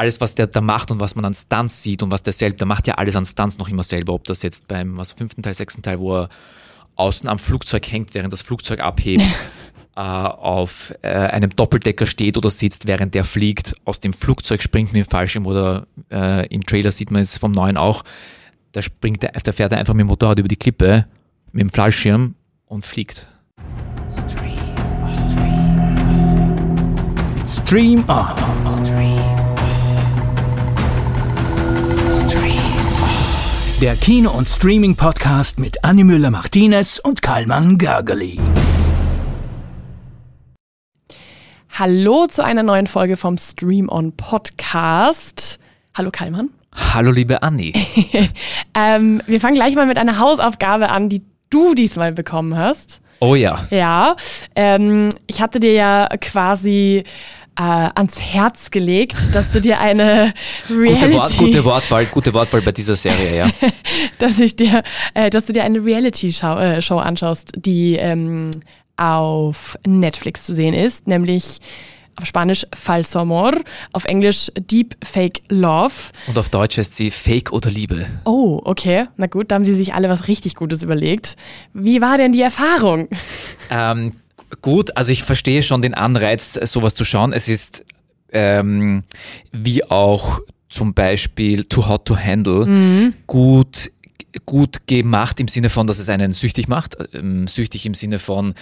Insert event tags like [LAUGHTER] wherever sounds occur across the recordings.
alles, was der da macht und was man an Stunts sieht und was der selbst, der macht ja alles an Stunts noch immer selber, ob das jetzt beim was fünften Teil, sechsten Teil, wo er außen am Flugzeug hängt, während das Flugzeug abhebt, [LAUGHS] äh, auf äh, einem Doppeldecker steht oder sitzt, während der fliegt, aus dem Flugzeug springt mit dem Fallschirm oder äh, im Trailer sieht man es vom neuen auch, da springt der, da fährt er einfach mit dem Motorrad über die Klippe, mit dem Fallschirm und fliegt. Stream On. Der Kino- und Streaming-Podcast mit Annie Müller-Martinez und Karlmann Gergely. Hallo zu einer neuen Folge vom Stream On Podcast. Hallo Kallmann. Hallo liebe Anni. [LAUGHS] ähm, wir fangen gleich mal mit einer Hausaufgabe an, die du diesmal bekommen hast. Oh ja. Ja, ähm, ich hatte dir ja quasi äh, ans Herz gelegt, dass du dir eine Reality... [LAUGHS] Gute, Wort, gute Wortwahl, gute Wortwahl bei dieser Serie, ja. [LAUGHS] dass ich dir, äh, dass du dir eine Reality-Show äh, Show anschaust, die ähm, auf Netflix zu sehen ist, nämlich auf Spanisch Falso Amor, auf Englisch Deep Fake Love. Und auf Deutsch heißt sie Fake oder Liebe. Oh, okay. Na gut, da haben sie sich alle was richtig Gutes überlegt. Wie war denn die Erfahrung? Ähm, gut, also ich verstehe schon den Anreiz, sowas zu schauen. Es ist ähm, wie auch zum Beispiel Too Hot to Handle Mhm. gut gut gemacht im Sinne von, dass es einen süchtig macht. Ähm, süchtig im Sinne von,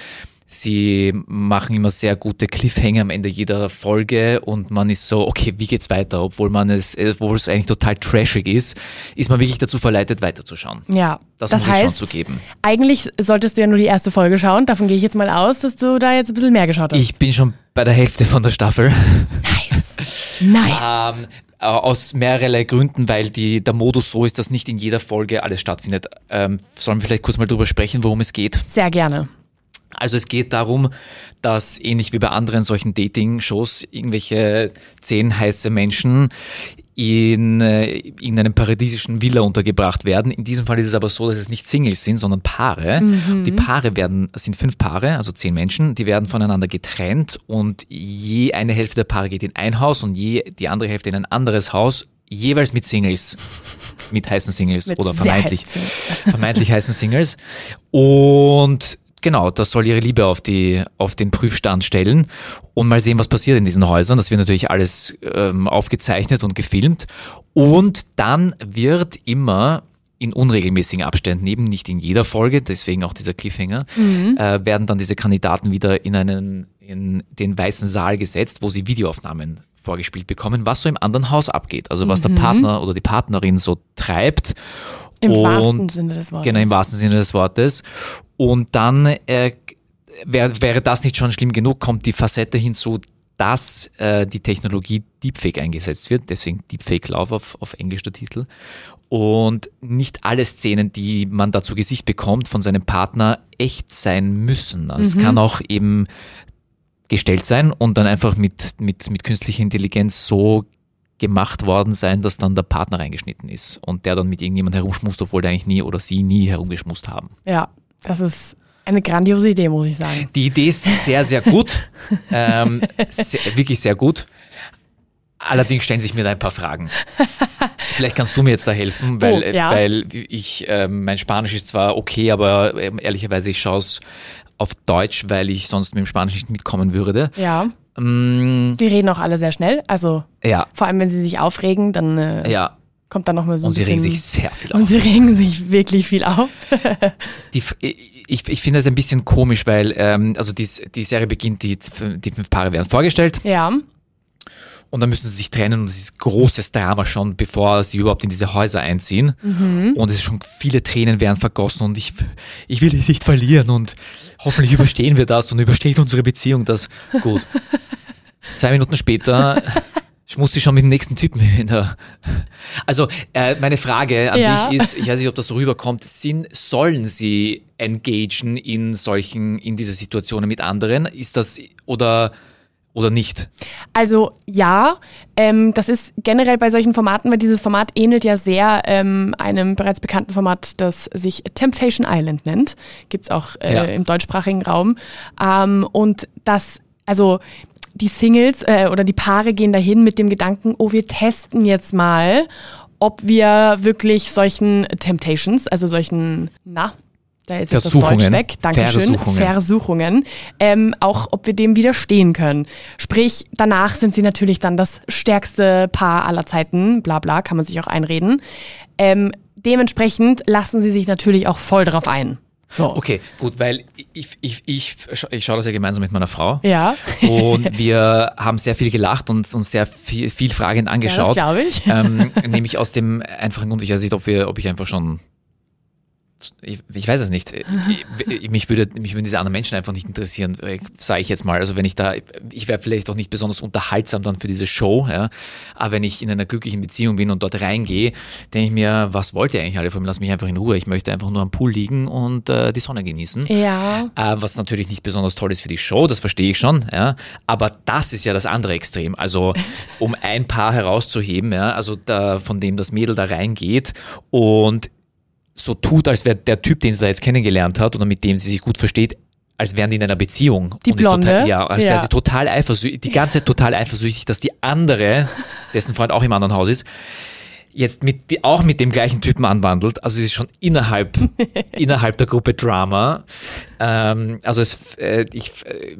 sie machen immer sehr gute Cliffhanger am Ende jeder Folge und man ist so, okay, wie geht's weiter? Obwohl man es, äh, obwohl es eigentlich total trashig ist, ist man wirklich dazu verleitet, weiterzuschauen. Ja, Das, das muss ich heißt, schon zugeben. eigentlich solltest du ja nur die erste Folge schauen. Davon gehe ich jetzt mal aus, dass du da jetzt ein bisschen mehr geschaut hast. Ich bin schon bei der Hälfte von der Staffel. nice. Nice. Ähm, äh, aus mehrerlei Gründen, weil die, der Modus so ist, dass nicht in jeder Folge alles stattfindet. Ähm, sollen wir vielleicht kurz mal drüber sprechen, worum es geht? Sehr gerne. Also es geht darum, dass ähnlich wie bei anderen solchen Dating-Shows irgendwelche zehn heiße Menschen in, äh, in einem paradiesischen Villa untergebracht werden. In diesem Fall ist es aber so, dass es nicht Singles sind, sondern Paare. Die Paare werden, sind fünf Paare, also zehn Menschen, die werden voneinander getrennt und je eine Hälfte der Paare geht in ein Haus und je die andere Hälfte in ein anderes Haus, jeweils mit Singles. Mit heißen Singles Mit oder vermeintlich heißen Singles. vermeintlich heißen Singles. Und genau, das soll ihre Liebe auf, die, auf den Prüfstand stellen und mal sehen, was passiert in diesen Häusern. Das wird natürlich alles ähm, aufgezeichnet und gefilmt. Und dann wird immer in unregelmäßigen Abständen, eben nicht in jeder Folge, deswegen auch dieser Cliffhanger, äh, werden dann diese Kandidaten wieder in einen in den weißen Saal gesetzt, wo sie Videoaufnahmen vorgespielt bekommen, was so im anderen Haus abgeht. Also was der Partner oder die Partnerin so treibt. Im Und- wahrsten Sinne des Wortes. Genau, im wahrsten Sinne des Wortes. Und dann äh, wär, wäre das nicht schon schlimm genug, kommt die Facette hinzu, dass äh, die Technologie Deepfake eingesetzt wird, deswegen Deepfake Love auf, auf Englisch der Titel. Und nicht alle Szenen, die man da zu Gesicht bekommt von seinem Partner, echt sein müssen. Es kann auch eben gestellt sein und dann einfach mit, mit, mit künstlicher Intelligenz so gemacht worden sein, dass dann der Partner reingeschnitten ist und der dann mit irgendjemand herumschmust, obwohl der eigentlich nie oder sie nie herumgeschmust haben. Ja, das ist eine grandiose Idee, muss ich sagen. Die Idee ist sehr, sehr gut. [LAUGHS] ähm, sehr, wirklich sehr gut. Allerdings stellen sich mir da ein paar Fragen. Vielleicht kannst du mir jetzt da helfen, weil, Oh, ja. weil ich, ähm, mein Spanisch ist zwar okay, aber ähm, ehrlicherweise ich schaue es auf Deutsch, weil ich sonst mit dem Spanisch nicht mitkommen würde. Ja. Mm, Die reden auch alle sehr schnell. Also ja, vor allem, wenn sie sich aufregen, dann äh, ja. Kommt dann nochmal so ein Und sie bisschen... regen sich sehr viel und auf. sie regen sich wirklich viel auf. [LAUGHS] Die, ich, ich finde es ein bisschen komisch, weil ähm, also die, die Serie beginnt, die, die fünf Paare werden vorgestellt ja. und dann müssen sie sich trennen und es ist großes Drama schon, bevor sie überhaupt in diese Häuser einziehen. Und es ist schon viele Tränen werden vergossen und ich, ich will dich nicht verlieren und hoffentlich überstehen wir das und überstehen unsere Beziehung das. Gut. [LAUGHS] Zwei Minuten später muss sie schon mit dem nächsten Typen [LAUGHS] in der. Also, äh, meine Frage an Ja. dich ist, ich weiß nicht, ob das so rüberkommt, sind, sollen sie engagen in solchen, in diese Situationen mit anderen? Ist das, oder, oder nicht? Also ja, ähm, das ist generell bei solchen Formaten, weil dieses Format ähnelt ja sehr ähm, einem bereits bekannten Format, das sich Temptation Island nennt. Gibt's auch äh, Ja. im deutschsprachigen Raum. Ähm, und das, also die Singles äh, oder die Paare gehen dahin mit dem Gedanken, oh, wir testen jetzt mal, ob wir wirklich solchen Temptations, also solchen, na, da ist jetzt das Versuchungen. Deutsch weg, Dankeschön, Versuchungen. Versuchungen, ähm, auch ob wir dem widerstehen können. Sprich, danach sind sie natürlich dann das stärkste Paar aller Zeiten, bla bla, kann man sich auch einreden. Ähm, dementsprechend lassen sie sich natürlich auch voll drauf ein. So. Okay, gut, weil ich, ich, ich, ich schaue das ja gemeinsam mit meiner Frau. Ja. Und [LAUGHS] wir haben sehr viel gelacht und uns sehr viel, viel fragend angeschaut. Ja, das glaub ich. Ähm, nämlich aus dem einfachen Grund, ich weiß nicht, ob, wir, ob ich einfach schon. Ich, ich weiß es nicht. Ich, mich, würde, mich würden diese anderen Menschen einfach nicht interessieren, sage ich jetzt mal. Also wenn ich da, ich wäre vielleicht auch nicht besonders unterhaltsam dann für diese Show, ja. Aber wenn ich in einer glücklichen Beziehung bin und dort reingehe, denke ich mir, was wollt ihr eigentlich alle von mir? Lass mich einfach in Ruhe. Ich möchte einfach nur am Pool liegen und äh, die Sonne genießen. Ja. Äh, was natürlich nicht besonders toll ist für die Show, das verstehe ich schon, ja. Aber das ist ja das andere Extrem. Also, um ein Paar herauszuheben, ja, also da, von dem das Mädel da reingeht und so tut, als wäre der Typ, den sie da jetzt kennengelernt hat oder mit dem sie sich gut versteht, als wären die in einer Beziehung. Die und Blonde? Total, ja, als wäre Ja. sie total eifersüchtig, die ganze Zeit total eifersüchtig, dass die andere, [LAUGHS] dessen Freund auch im anderen Haus ist, jetzt mit, die, auch mit dem gleichen Typen anwandelt. Also es ist schon innerhalb, [LAUGHS] innerhalb der Gruppe Drama. Ähm, also es, äh, ich äh,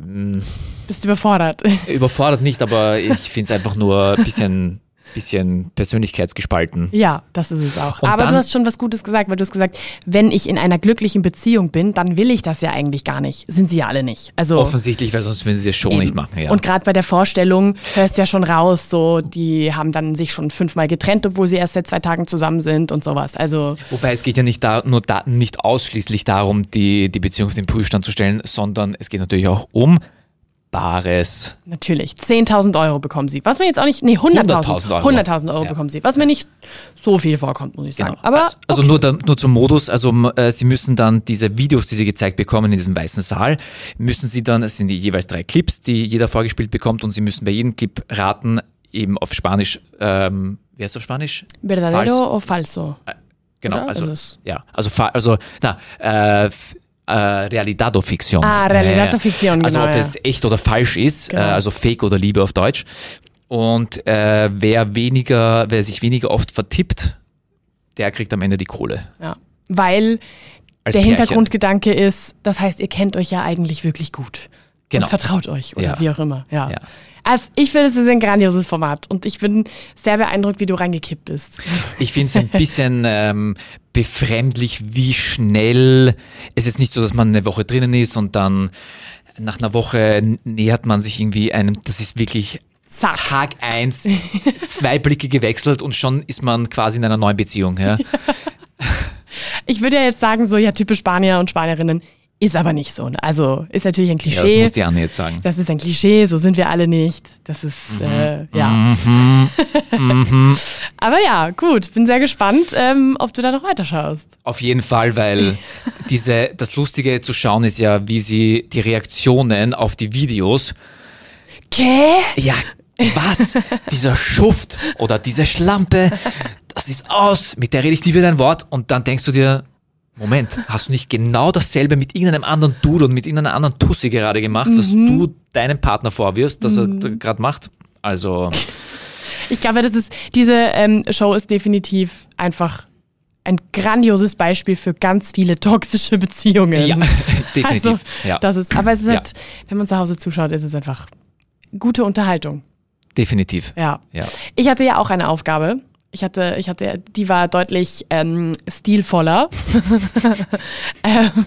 Bist überfordert. überfordert nicht, aber ich finde es einfach nur ein bisschen, [LAUGHS] bisschen persönlichkeitsgespalten. Ja, das ist es auch. Und Aber du hast schon was Gutes gesagt, weil du hast gesagt, wenn ich in einer glücklichen Beziehung bin, dann will ich das ja eigentlich gar nicht. Sind sie ja alle nicht. Also Offensichtlich, weil sonst würden sie es schon Eben. nicht machen. Ja. Und gerade bei der Vorstellung hörst du ja schon raus, so die haben dann sich schon fünfmal getrennt, obwohl sie erst seit zwei Tagen zusammen sind und sowas. Also Wobei es geht ja nicht da, nur da, nicht ausschließlich darum, die, die Beziehung auf den Prüfstand zu stellen, sondern es geht natürlich auch um Bares. natürlich, 10.000 Euro bekommen sie. Was mir jetzt auch nicht, nee, 100.000 100.000 Euro. 100.000 Euro Ja. bekommen sie. Was mir nicht so viel vorkommt, muss ich sagen. Aber also also nur, da, nur zum Modus, also äh, Sie müssen dann diese Videos, die Sie gezeigt bekommen in diesem weißen Saal, müssen Sie dann, es sind die jeweils drei Clips, die jeder vorgespielt bekommt und Sie müssen bei jedem Clip raten, eben auf Spanisch, ähm, wie heißt es auf Spanisch? verdadero Falsch. o falso? Genau, Oder? also, Also ja, also, also, na, äh, äh, Realidad o Ficción. Ah, Realidad o Ficción, Also genau, ob ja. es echt oder falsch ist, Genau. äh, also Fake oder Liebe auf Deutsch. Und äh, wer weniger, wer sich weniger oft vertippt, der kriegt am Ende die Kohle. Ja. Weil Als der Pärchen. Hintergrundgedanke ist, das heißt, ihr kennt euch ja eigentlich wirklich gut. Genau. Und vertraut euch oder Ja. wie auch immer. Ja. Ja. Also ich finde, es ist ein grandioses Format und ich bin sehr beeindruckt, wie du reingekippt bist. Ich finde es ein bisschen ähm, befremdlich, wie schnell es ist nicht so, dass man eine Woche drinnen ist und dann nach einer Woche nähert man sich irgendwie einem, das ist wirklich Zack. Tag eins, zwei Blicke gewechselt und schon ist man quasi in einer neuen Beziehung. Ja? [LAUGHS] Ich würde ja jetzt sagen, so ja, typisch Spanier und Spanierinnen ist aber nicht so. ne? Also ist natürlich ein Ja, das Klischee. muss die Anne jetzt sagen. das ist ein Klischee, so sind wir alle nicht. Das ist, äh, ja. Mhm. [LAUGHS] aber ja, gut, bin sehr gespannt, ähm, ob du da noch weiterschaust. Auf jeden Fall, weil [LAUGHS] diese, das Lustige zu schauen ist ja, wie sie die Reaktionen auf die Videos Gä? Ja, was? [LAUGHS] Dieser Schuft oder diese Schlampe, das ist aus, mit der rede ich nie wieder ein Wort und dann denkst du dir, Moment, hast du nicht genau dasselbe mit irgendeinem anderen Dude und mit irgendeiner anderen Tussi gerade gemacht, was du deinem Partner vorwirfst, dass er gerade macht? Also, Ich glaube, das ist, diese ähm, Show ist definitiv einfach ein grandioses Beispiel für ganz viele toxische Beziehungen. ja, [LAUGHS] definitiv. Also, ja, das ist, aber es ist Ja. halt, wenn man zu Hause zuschaut, ist es einfach gute Unterhaltung. definitiv. Ja. Ja. Ich hatte ja auch eine Aufgabe. Ich hatte, ich hatte, die war deutlich ähm, stilvoller. [LAUGHS] ähm,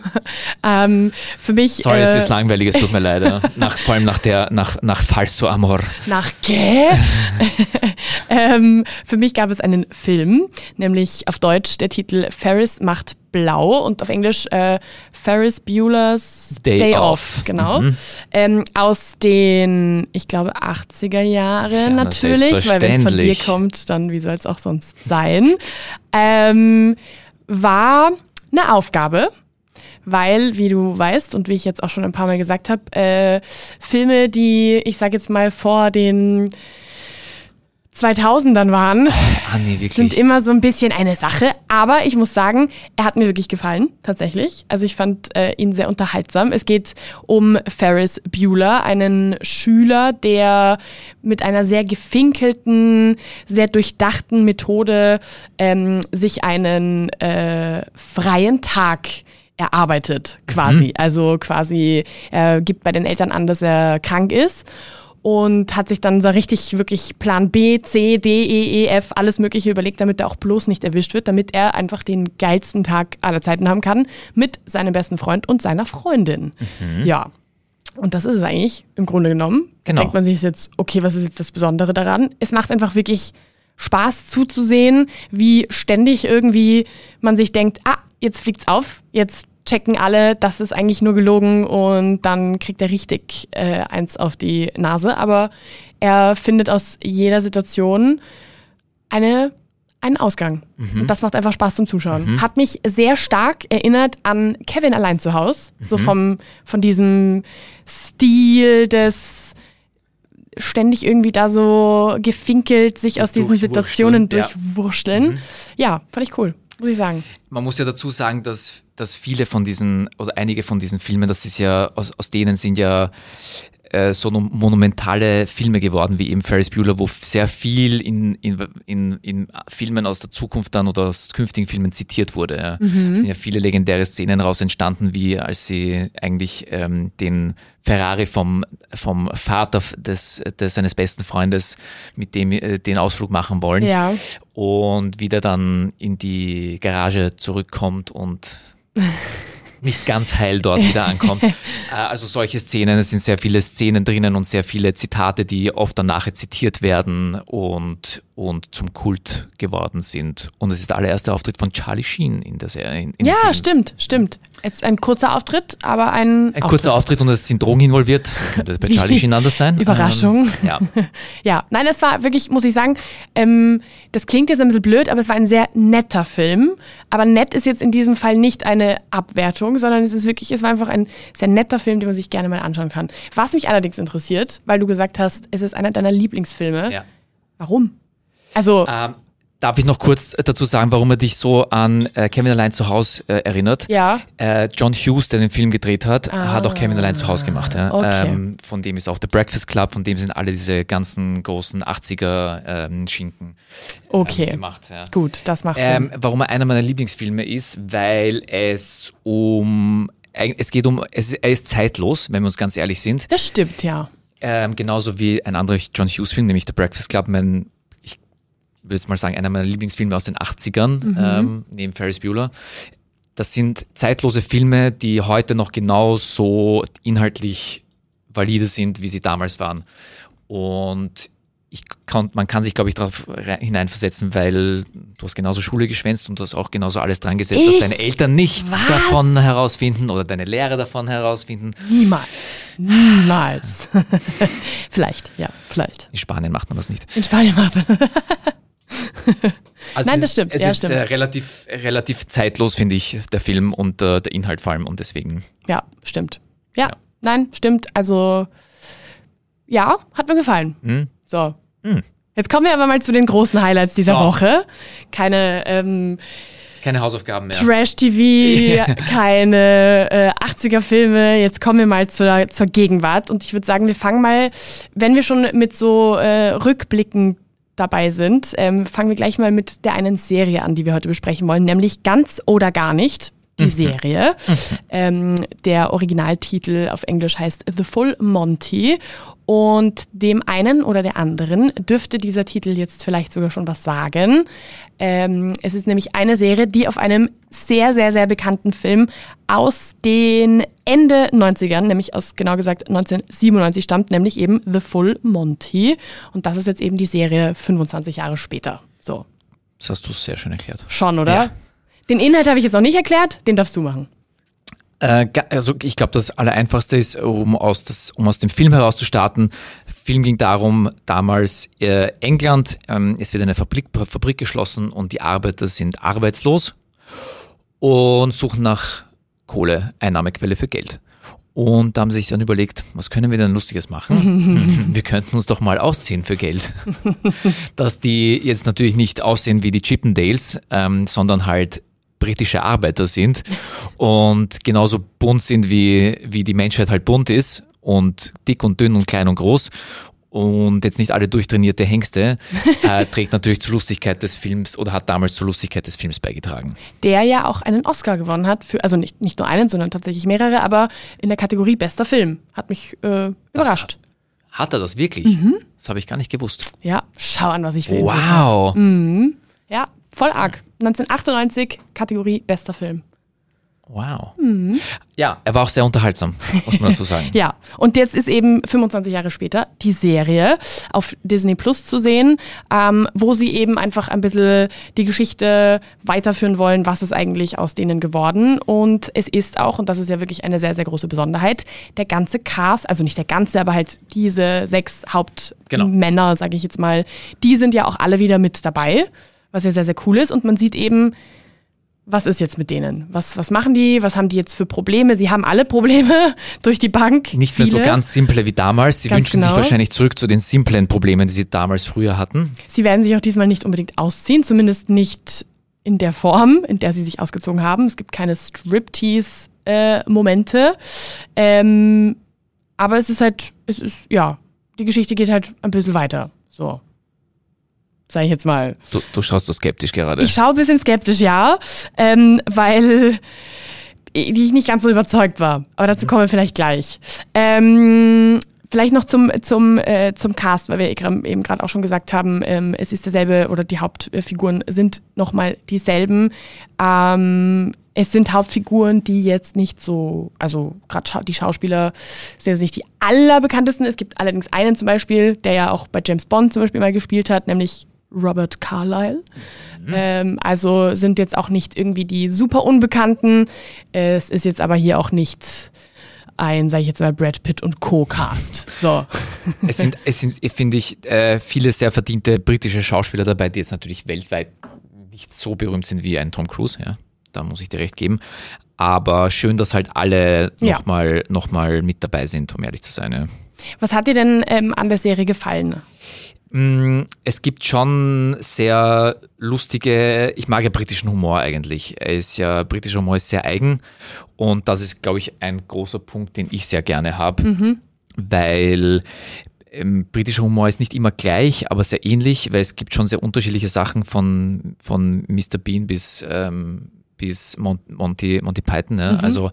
ähm, für mich Sorry, jetzt äh, ist langweilig, es tut mir leid. [LAUGHS] Nach, vor allem nach der, nach, nach Falso Amor. nach Gä? [LAUGHS] ähm, für mich gab es einen Film, nämlich auf Deutsch der Titel Ferris macht blau und auf Englisch äh, Ferris Bueller's Day Day, Off. Off, genau. Ähm, aus den, ich glaube, 80er Jahre Ja, na, natürlich, weil wenn es von dir kommt, dann wie soll es auch sonst sein. [LAUGHS] ähm, war eine Aufgabe, weil, wie du weißt und wie ich jetzt auch schon ein paar Mal gesagt habe, äh, Filme, die, ich sage jetzt mal, vor den 2000ern waren, Ah, nee, sind immer so ein bisschen eine Sache. Aber ich muss sagen, er hat mir wirklich gefallen, tatsächlich. Also ich fand äh, ihn sehr unterhaltsam. Es geht um Ferris Bueller, einen Schüler, der mit einer sehr gefinkelten, sehr durchdachten Methode ähm, sich einen äh, freien Tag erarbeitet, quasi. Also quasi, er gibt bei den Eltern an, dass er krank ist und hat sich dann so richtig wirklich Plan B, C, D, E, E, F, alles Mögliche überlegt, damit er auch bloß nicht erwischt wird, damit er einfach den geilsten Tag aller Zeiten haben kann mit seinem besten Freund und seiner Freundin. Ja. Und das ist es eigentlich im Grunde genommen. Genau. Denkt man sich jetzt, okay, was ist jetzt das Besondere daran? Es macht einfach wirklich Spaß zuzusehen, wie ständig irgendwie man sich denkt, ah, jetzt fliegt's auf, jetzt checken alle, das ist eigentlich nur gelogen und dann kriegt er richtig äh, eins auf die Nase. Aber er findet aus jeder Situation eine, einen Ausgang. Und das macht einfach Spaß zum Zuschauen. Hat mich sehr stark erinnert an Kevin allein zu Hause. So vom, von diesem Stil des ständig irgendwie da so gefinkelt sich aus diesen durchwurschteln, Situationen ja. durchwurschteln. Ja, fand ich cool, muss ich sagen. Man muss ja dazu sagen, dass, dass viele von diesen, oder einige von diesen Filmen, das ist ja, aus, aus denen sind ja äh, so monumentale Filme geworden, wie eben Ferris Bueller, wo sehr viel in, in, in, in Filmen aus der Zukunft dann oder aus künftigen Filmen zitiert wurde. Ja. Es sind ja viele legendäre Szenen daraus entstanden, wie als sie eigentlich ähm, den Ferrari vom, vom Vater des, des seines besten Freundes mit dem äh, den Ausflug machen wollen Ja. und wie der dann in die Garage zurückkommt und [LAUGHS] nicht ganz heil dort wieder ankommt. [LAUGHS] Äh, also solche Szenen, es sind sehr viele Szenen drinnen und sehr viele Zitate, die oft dann nachher zitiert werden und, und zum Kult geworden sind. Und es ist der allererste Auftritt von Charlie Sheen in der Serie. In, Ja, Film. stimmt, stimmt. Es ist ein kurzer Auftritt, aber ein, Ein kurzer Auftritt und es sind Drogen involviert. [LAUGHS] Könnte bei Charlie Sheen anders sein. Überraschung. Ähm, ja. Ja, nein, das war wirklich, muss ich sagen, ähm, das klingt jetzt ein bisschen blöd, aber es war ein sehr netter Film. Aber nett ist jetzt in diesem Fall nicht eine Abwertung, sondern es ist wirklich, es war einfach ein sehr netter Film, den man sich gerne mal anschauen kann. Was mich allerdings interessiert, weil du gesagt hast, es ist einer deiner Lieblingsfilme. ja. Warum? Also, Ähm, darf ich noch kurz dazu sagen, warum er dich so an äh, Kevin allein zu Hause äh, erinnert? ja. Äh, John Hughes, der den Film gedreht hat, hat auch Kevin allein zu Hause gemacht. Ja? Ah, okay. Ähm, von dem ist auch The Breakfast Club, von dem sind alle diese ganzen großen 80er ähm, Schinken Okay. ähm, gemacht. Ja. Gut, das macht Ähm, Sinn. warum er einer meiner Lieblingsfilme ist, weil es um es geht um, es, er ist zeitlos, wenn wir uns ganz ehrlich sind. Das stimmt, ja. Ähm, genauso wie ein anderer John Hughes-Film, nämlich The Breakfast Club, mein, würde jetzt mal sagen, einer meiner Lieblingsfilme aus den 80ern, ähm, neben Ferris Bueller. Das sind zeitlose Filme, die heute noch genau so inhaltlich valide sind, wie sie damals waren. Und ich kann, man kann sich, glaube ich, darauf hineinversetzen, weil du hast genauso Schule geschwänzt und du hast auch genauso alles dran gesetzt, Ich? dass deine Eltern nichts Was? davon herausfinden oder deine Lehrer davon herausfinden. Niemals. Niemals. [LAUGHS] [LAUGHS] vielleicht, ja, vielleicht. In Spanien macht man das nicht. In Spanien macht man. [LAUGHS] [LAUGHS] Also Nein, das stimmt. Es Ja, ist stimmt. Äh, relativ, relativ zeitlos, finde ich, der Film und äh, der Inhalt vor allem und deswegen. Ja, stimmt. Ja, Ja. nein, stimmt. Also, ja, hat mir gefallen. Hm? So. Hm. Jetzt kommen wir aber mal zu den großen Highlights dieser So. Woche. Keine ähm, Keine Hausaufgaben mehr. Trash-TV, [LAUGHS] keine äh, 80er-Filme. Jetzt kommen wir mal zur, zur Gegenwart. Und ich würde sagen, wir fangen mal, wenn wir schon mit so äh, Rückblicken dabei sind, ähm, fangen wir gleich mal mit der einen Serie an, die wir heute besprechen wollen, nämlich Ganz oder gar nicht. Die Serie. Ähm, der Originaltitel auf Englisch heißt The Full Monty. Und dem einen oder der anderen dürfte dieser Titel jetzt vielleicht sogar schon was sagen. Ähm, es ist nämlich eine Serie, die auf einem sehr, sehr, sehr bekannten Film aus den Ende 90ern, nämlich aus genau gesagt 1997 stammt, nämlich eben The Full Monty. Und das ist jetzt eben die Serie 25 Jahre später. So, Das hast du sehr schön erklärt. schon, oder? Ja. Den Inhalt habe ich jetzt noch nicht erklärt, den darfst du machen. Äh, also ich glaube, das Allereinfachste ist, um aus, das, um aus dem Film heraus zu starten. Film ging darum, damals äh, England, ähm, es wird eine Fabrik, Fabrik geschlossen und die Arbeiter sind arbeitslos und suchen nach Kohle, Einnahmequelle für Geld. Und da haben sie sich dann überlegt, was können wir denn Lustiges machen? [LAUGHS] wir könnten uns doch mal ausziehen für Geld. [LAUGHS] Dass die jetzt natürlich nicht aussehen wie die Chippendales, ähm, sondern halt britische Arbeiter sind und genauso bunt sind, wie, wie die Menschheit halt bunt ist und dick und dünn und klein und groß und jetzt nicht alle durchtrainierte Hengste, [LAUGHS] äh, trägt natürlich zur Lustigkeit des Films oder hat damals zur Lustigkeit des Films beigetragen. Der ja auch einen Oscar gewonnen hat, für, also nicht, nicht nur einen, sondern tatsächlich mehrere, aber in der Kategorie bester Film. Hat mich äh, überrascht. Hat, hat er das wirklich? Mhm. Das habe ich gar nicht gewusst. Ja, schau an, was ich will. Wow. Mhm. Ja, voll arg. 1998, Kategorie bester Film. Wow. Mhm. Ja, er war auch sehr unterhaltsam, muss man dazu sagen. [LAUGHS] ja, und jetzt ist eben 25 Jahre später die Serie auf Disney Plus zu sehen, ähm, wo sie eben einfach ein bisschen die Geschichte weiterführen wollen, was ist eigentlich aus denen geworden. Und es ist auch, und das ist ja wirklich eine sehr, sehr große Besonderheit, der ganze Cast, also nicht der ganze, aber halt diese sechs Hauptmänner, genau. sage ich jetzt mal, die sind ja auch alle wieder mit dabei, was ja sehr, sehr cool ist. Und man sieht eben, was ist jetzt mit denen? Was, was machen die? Was haben die jetzt für Probleme? Sie haben alle Probleme [LAUGHS] durch die Bank. Nicht mehr so ganz simple wie damals. Sie ganz wünschen genau. sich wahrscheinlich zurück zu den simplen Problemen, die sie damals früher hatten. Sie werden sich auch diesmal nicht unbedingt ausziehen, zumindest nicht in der Form, in der sie sich ausgezogen haben. Es gibt keine Striptease-Momente. Äh, ähm, aber es ist halt, es ist, ja, die Geschichte geht halt ein bisschen weiter. So sage ich jetzt mal. Du, du, schaust so skeptisch gerade. Ich schaue ein bisschen skeptisch, ja, ähm, weil ich nicht ganz so überzeugt war. Aber dazu kommen wir vielleicht gleich. Ähm, vielleicht noch zum, zum, äh, zum Cast, weil wir eben gerade auch schon gesagt haben, ähm, es ist derselbe oder die Hauptfiguren sind nochmal dieselben. Ähm, es sind Hauptfiguren, die jetzt nicht so, also gerade die Schauspieler sind jetzt nicht die allerbekanntesten. Es gibt allerdings einen zum Beispiel, der ja auch bei James Bond zum Beispiel mal gespielt hat, nämlich Robert Carlyle. Mhm. Ähm, also sind jetzt auch nicht irgendwie die super Unbekannten. Es ist jetzt aber hier auch nicht ein, sage ich jetzt mal, Brad Pitt und Co-Cast. So. [LAUGHS] Es sind, es sind finde ich, äh, viele sehr verdiente britische Schauspieler dabei, die jetzt natürlich weltweit nicht so berühmt sind wie ein Tom Cruise, ja. Da muss ich dir recht geben. Aber schön, dass halt alle nochmal ja. noch mal mit dabei sind, um ehrlich zu sein. Ja. Was hat dir denn ähm, an der Serie gefallen? Mm, es gibt schon sehr lustige, ich mag ja britischen Humor eigentlich. Er ist ja, britischer Humor ist sehr eigen und das ist, glaube ich, ein großer Punkt, den ich sehr gerne habe, mhm. weil ähm, britischer Humor ist nicht immer gleich, aber sehr ähnlich, weil es gibt schon sehr unterschiedliche Sachen von, von Mr. Bean bis, ähm, bis Mon Monty, Monty Python. Ne? Mhm. Also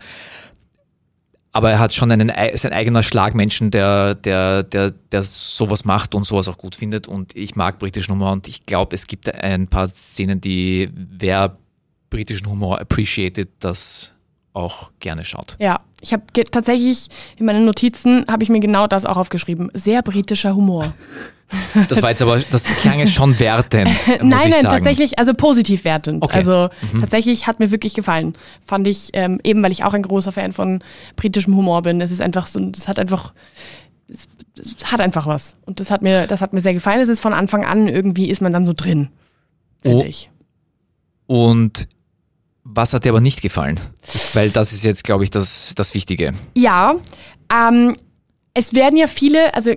aber er hat schon einen, sein eigener Schlagmenschen, der, der, der, der sowas macht und sowas auch gut findet. Und ich mag britischen Humor und ich glaube, es gibt ein paar Szenen, die wer britischen Humor appreciated, das auch gerne schaut. Ja, ich habe tatsächlich in meinen Notizen habe ich mir genau das auch aufgeschrieben. Sehr britischer Humor. [LAUGHS] Das war jetzt aber, das klang jetzt schon wertend. [LAUGHS] nein, nein, tatsächlich, also positiv wertend. Okay. Also mhm. tatsächlich hat mir wirklich gefallen. Fand ich, ähm, eben weil ich auch ein großer Fan von britischem Humor bin. Es ist einfach so, das hat einfach, es, es, hat einfach was. Und das hat mir, das hat mir sehr gefallen. Es ist von Anfang an irgendwie ist man dann so drin, finde oh. ich. Und was hat dir aber nicht gefallen? Weil das ist jetzt, glaube ich, das, das Wichtige. Ja, ähm, es werden ja viele, also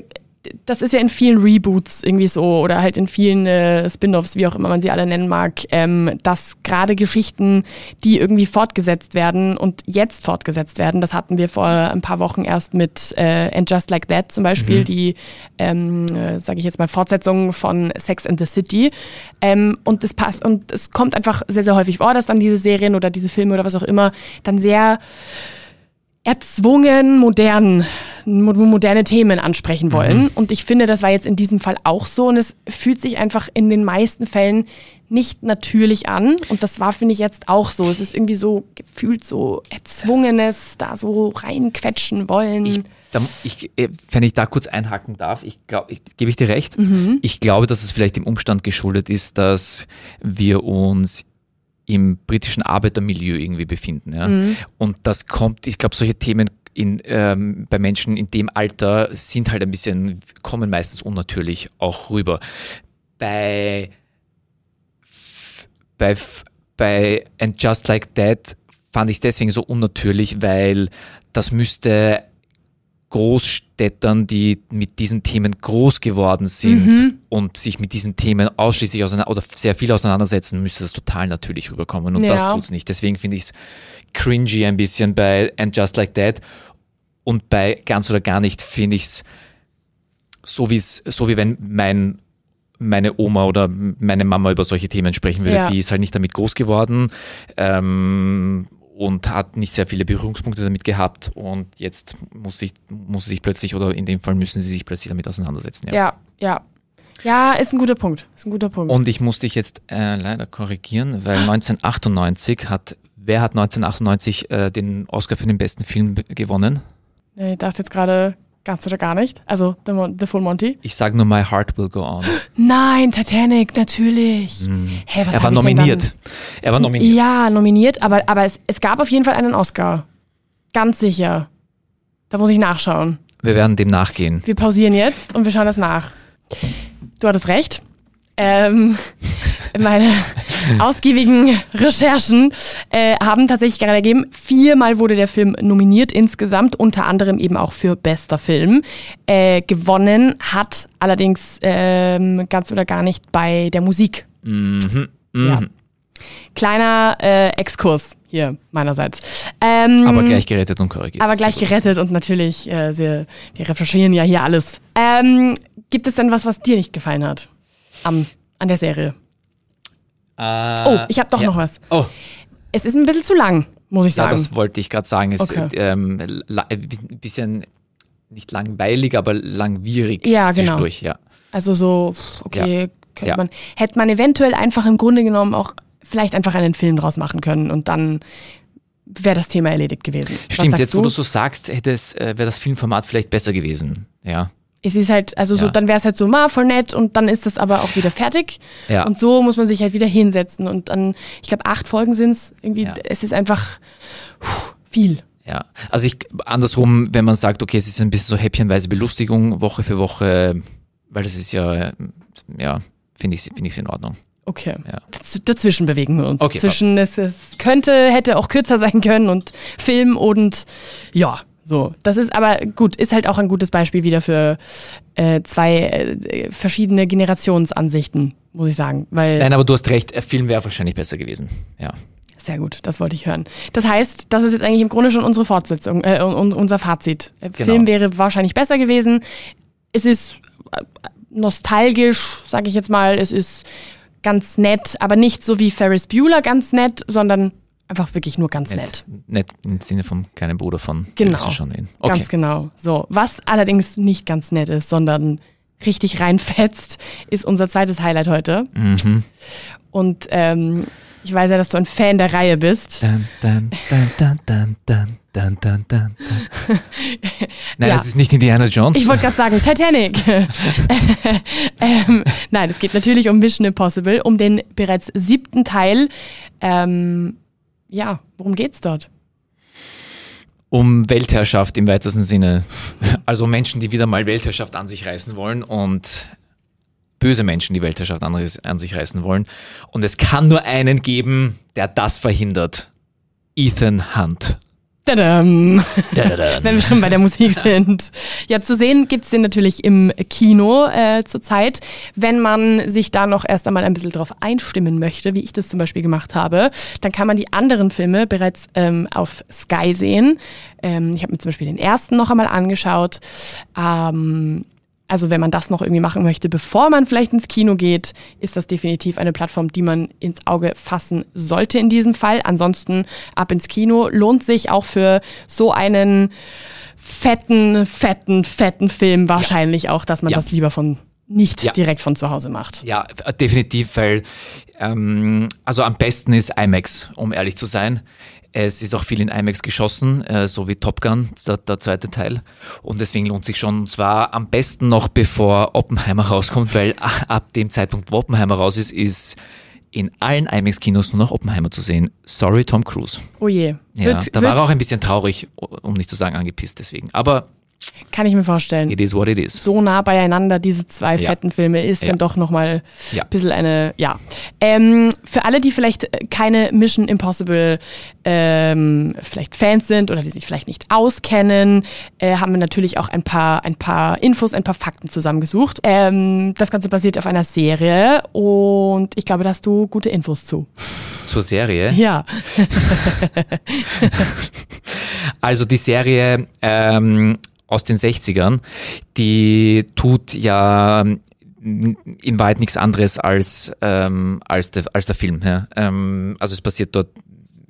das ist ja in vielen Reboots irgendwie so oder halt in vielen äh, Spin-offs, wie auch immer man sie alle nennen mag, ähm, dass gerade Geschichten, die irgendwie fortgesetzt werden und jetzt fortgesetzt werden, das hatten wir vor ein paar Wochen erst mit äh, And Just Like That zum Beispiel, mhm. die, ähm, äh, sage ich jetzt mal, Fortsetzung von Sex and the City. Ähm, und das passt und es kommt einfach sehr, sehr häufig vor, dass dann diese Serien oder diese Filme oder was auch immer dann sehr erzwungen modern, moderne Themen ansprechen wollen. Mhm. Und ich finde, das war jetzt in diesem Fall auch so. Und es fühlt sich einfach in den meisten Fällen nicht natürlich an. Und das war, finde ich, jetzt auch so. Es ist irgendwie so gefühlt so erzwungenes, da so reinquetschen wollen. Ich, da, ich, äh, wenn ich da kurz einhaken darf, ich glaube, ich, gebe ich dir recht. Mhm. Ich glaube, dass es vielleicht dem Umstand geschuldet ist, dass wir uns im britischen Arbeitermilieu irgendwie befinden. Ja? Mhm. Und das kommt, ich glaube, solche Themen in, ähm, bei Menschen in dem Alter sind halt ein bisschen, kommen meistens unnatürlich auch rüber. Bei, bei, bei And Just Like That fand ich es deswegen so unnatürlich, weil das müsste Großstädtern, die mit diesen Themen groß geworden sind Mhm. und sich mit diesen Themen ausschließlich auseinander oder sehr viel auseinandersetzen, müsste das total natürlich rüberkommen. Und das Ja. tut's nicht. Deswegen finde ich es cringy ein bisschen bei And Just Like That. Und bei ganz oder gar nicht finde ich es so, wie's, so wie wenn mein, meine Oma oder meine Mama über solche Themen sprechen würde. Ja. Die ist halt nicht damit groß geworden ähm, und hat nicht sehr viele Berührungspunkte damit gehabt. Und jetzt muss, sich, muss sie sich plötzlich, oder in dem Fall müssen sie sich plötzlich damit auseinandersetzen. Ja. Ja, ja. Ja, ist ein guter Punkt. Ist ein guter Punkt. Und ich muss dich jetzt äh, leider korrigieren, weil 1998 hat, wer hat 1998 äh, den Oscar für den besten Film gewonnen? ich dachte jetzt gerade ganz oder gar nicht. Also The, Mon The Full Monty. Ich sage nur My Heart Will Go On. Nein, Titanic, natürlich. Hä, was er war nominiert. Er war nominiert. Ja, nominiert, aber, aber es, es gab auf jeden Fall einen Oscar. Ganz sicher. Da muss ich nachschauen. Wir werden dem nachgehen. Wir pausieren jetzt und wir schauen das nach. Du hattest recht. Ähm, meine ausgiebigen Recherchen äh, haben tatsächlich gerade ergeben, viermal wurde der Film nominiert insgesamt, unter anderem eben auch für bester Film. Äh, gewonnen hat allerdings ähm, ganz oder gar nicht bei der Musik. Mhm. Ja. Kleiner äh, Exkurs hier meinerseits. Ähm, Aber gleich gerettet und korrigiert. aber gleich gerettet und natürlich, äh, wir, wir recherchieren ja hier alles. Ähm, gibt es denn was, was dir nicht gefallen hat am, an der Serie? Äh, Oh, ich habe doch ja. noch was. Oh, Es ist ein bisschen zu lang, muss ich ja, sagen. das wollte ich gerade sagen. Es Okay. ähm, la- ein bisschen nicht langweilig, aber langwierig Ja, genau. zwischendurch. Ja. also so, okay, könnte Ja. man, hätte man eventuell einfach im Grunde genommen auch vielleicht einfach einen Film draus machen können und dann wäre das Thema erledigt gewesen. Stimmt, jetzt wo du? du so sagst, hätte es, äh, wäre das Filmformat vielleicht besser gewesen. Ja. Es ist halt, also so, Ja. dann wäre es halt so, ma, voll nett und dann ist das aber auch wieder fertig. Ja. Und so muss man sich halt wieder hinsetzen und dann, ich glaube, acht Folgen sind es irgendwie, Ja. es ist einfach puh, viel. Ja, also ich andersrum, wenn man sagt, okay, es ist ein bisschen so häppchenweise Belustigung Woche für Woche, weil das ist ja, ja, finde ich, finde ich in Ordnung. Okay. Ja. Daz- Dazwischen bewegen wir uns. Okay, Zwischen, es, es könnte, hätte auch kürzer sein können und Film und ja, so. Das ist aber gut, ist halt auch ein gutes Beispiel wieder für äh, zwei äh, verschiedene Generationsansichten, muss ich sagen. Weil Nein, aber du hast recht, ein Film wäre wahrscheinlich besser gewesen. Ja. Sehr gut, das wollte ich hören. Das heißt, das ist jetzt eigentlich im Grunde schon unsere Fortsetzung, äh, un- unser Fazit. Der Genau. Film wäre wahrscheinlich besser gewesen. Es ist äh, nostalgisch, sage ich jetzt mal. Es ist ganz nett, aber nicht so wie Ferris Bueller ganz nett, sondern Einfach wirklich nur ganz nett. Nett, nett im Sinne von kleinen Bruder von. Genau. Schon okay. Ganz genau. So. Was allerdings nicht ganz nett ist, sondern richtig reinfetzt, ist unser zweites Highlight heute. Mhm. Und ähm, ich weiß ja, dass du ein Fan der Reihe bist. Dun, dun, dun, dun, dun, dun, dun, dun, Nein, ja. das ist nicht Indiana Jones. Ich wollte gerade sagen, Titanic. [LAUGHS] ähm, nein, es geht natürlich um Mission Impossible, um den bereits siebten Teil. Ähm, ja, worum geht's dort? um Weltherrschaft im weitesten Sinne. Also Menschen, die wieder mal Weltherrschaft an sich reißen wollen und böse Menschen, die Weltherrschaft an, an sich reißen wollen. Und es kann nur einen geben, der das verhindert. Ethan Hunt. Tadam. [LAUGHS] Wenn wir schon bei der Musik sind. Ja, zu sehen gibt's den natürlich im Kino äh, zurzeit. Wenn man sich da noch erst einmal ein bisschen drauf einstimmen möchte, wie ich das zum Beispiel gemacht habe, dann kann man die anderen Filme bereits ähm, auf Sky sehen. Ähm, ich habe mir zum Beispiel den ersten noch einmal angeschaut. Ähm, also wenn man das noch irgendwie machen möchte, bevor man vielleicht ins Kino geht, ist das definitiv eine Plattform, die man ins Auge fassen sollte in diesem Fall. Ansonsten ab ins Kino lohnt sich auch für so einen fetten, fetten, fetten Film wahrscheinlich auch, dass man Ja. das lieber von nicht Ja. direkt von zu Hause macht. Ja, f- definitiv, weil ähm, also am besten ist IMAX, um ehrlich zu sein. Es ist auch viel in IMAX geschossen, äh, so wie Top Gun, der, der zweite Teil. Und deswegen lohnt sich schon. Und zwar am besten noch bevor Oppenheimer [LAUGHS] rauskommt, weil a- ab dem Zeitpunkt, wo Oppenheimer raus ist, ist in allen IMAX-Kinos nur noch Oppenheimer zu sehen. Sorry, Tom Cruise. Oh je. Ja, Wird, da wird, war er auch ein bisschen traurig, um nicht zu sagen angepisst deswegen. Aber kann ich mir vorstellen. it is what it is. so nah beieinander, diese zwei Ja. fetten Filme, ist Ja. dann doch nochmal Ja. ein bisschen eine, ja. Ähm, für alle, die vielleicht keine Mission Impossible ähm, vielleicht Fans sind oder die sich vielleicht nicht auskennen, äh, haben wir natürlich auch ein paar, ein paar Infos, ein paar Fakten zusammengesucht. Ähm, das Ganze basiert auf einer Serie und ich glaube, da hast du gute Infos zu. Zur Serie? Ja. [LAUGHS] also die Serie ähm, aus den 60ern, die tut ja in Wahrheit nichts anderes als, ähm, als, der, als der Film. Ja. Ähm, also es passiert dort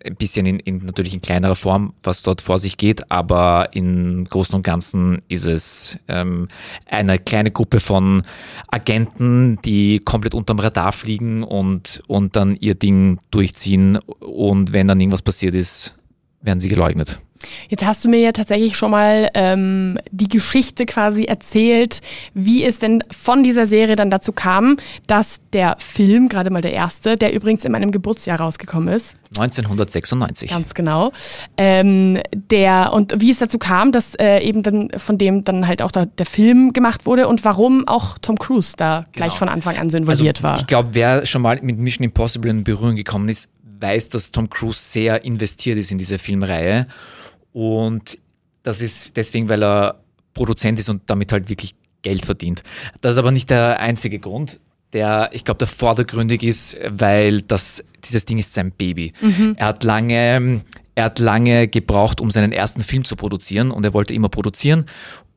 ein bisschen in, in, natürlich in kleinerer Form, was dort vor sich geht, aber im Großen und Ganzen ist es ähm, eine kleine Gruppe von Agenten, die komplett unterm Radar fliegen und, und dann ihr Ding durchziehen und wenn dann irgendwas passiert ist, werden sie geleugnet. Jetzt hast du mir ja tatsächlich schon mal ähm, die Geschichte quasi erzählt, wie es denn von dieser Serie dann dazu kam, dass der Film, gerade mal der erste, der übrigens in meinem Geburtsjahr rausgekommen ist. 1996. Ganz genau. Ähm, der, und wie es dazu kam, dass äh, eben dann von dem dann halt auch da, der Film gemacht wurde und warum auch Tom Cruise da gleich genau. von Anfang an so involviert also, war. Ich glaube, wer schon mal mit Mission Impossible in Berührung gekommen ist, weiß, dass Tom Cruise sehr investiert ist in diese Filmreihe. Und das ist deswegen, weil er Produzent ist und damit halt wirklich Geld verdient. Das ist aber nicht der einzige Grund, der, ich glaube, der vordergründig ist, weil das, dieses Ding ist sein Baby. Mhm. Er hat lange, er hat lange gebraucht, um seinen ersten Film zu produzieren und er wollte immer produzieren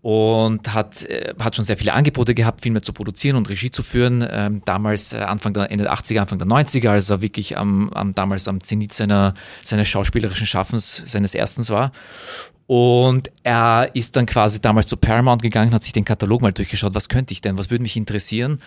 und hat, äh, hat schon sehr viele Angebote gehabt, Filme zu produzieren und Regie zu führen. Ähm, damals, äh, Anfang der, Ende der 80er, Anfang der 90er, als er wirklich am, am, damals am Zenit seiner, seines schauspielerischen Schaffens, seines Erstens war. Und er ist dann quasi damals zu Paramount gegangen, hat sich den Katalog mal durchgeschaut, was könnte ich denn, was würde mich interessieren.